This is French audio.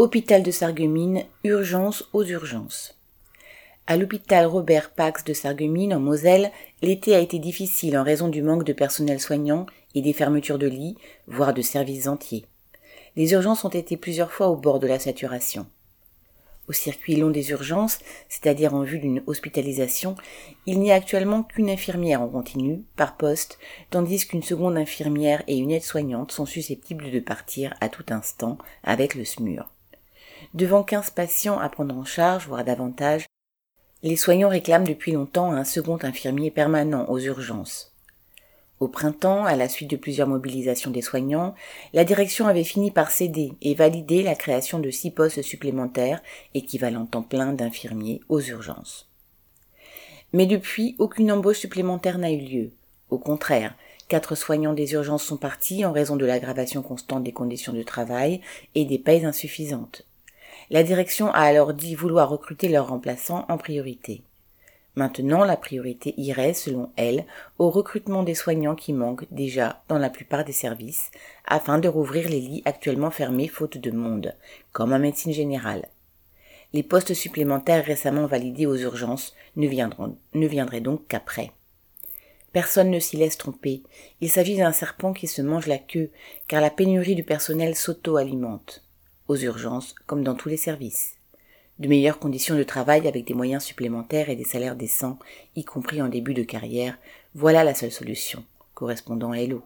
Hôpital de Sarreguemines, urgence aux urgences. À l'hôpital Robert Pax de Sarreguemines, en Moselle, l'été a été difficile en raison du manque de personnel soignant et des fermetures de lits, voire de services entiers. Les urgences ont été plusieurs fois au bord de la saturation. Au circuit long des urgences, c'est-à-dire en vue d'une hospitalisation, il n'y a actuellement qu'une infirmière en continu, par poste, tandis qu'une seconde infirmière et une aide-soignante sont susceptibles de partir à tout instant avec le SMUR. Devant quinze patients à prendre en charge, voire davantage, les soignants réclament depuis longtemps un second infirmier permanent aux urgences. Au printemps, à la suite de plusieurs mobilisations des soignants, la direction avait fini par céder et valider la création de six postes supplémentaires, équivalent temps plein d'infirmiers aux urgences. Mais depuis, aucune embauche supplémentaire n'a eu lieu. Au contraire, quatre soignants des urgences sont partis en raison de l'aggravation constante des conditions de travail et des payes insuffisantes. La direction a alors dit vouloir recruter leurs remplaçants en priorité. Maintenant, la priorité irait, selon elle, au recrutement des soignants qui manquent déjà dans la plupart des services, afin de rouvrir les lits actuellement fermés faute de monde, comme en médecine générale. Les postes supplémentaires récemment validés aux urgences ne, viendront, ne viendraient donc qu'après. Personne ne s'y laisse tromper. Il s'agit d'un serpent qui se mange la queue, car la pénurie du personnel s'auto-alimente aux urgences comme dans tous les services. De meilleures conditions de travail avec des moyens supplémentaires et des salaires décents, y compris en début de carrière, voilà la seule solution, correspondant à Hello.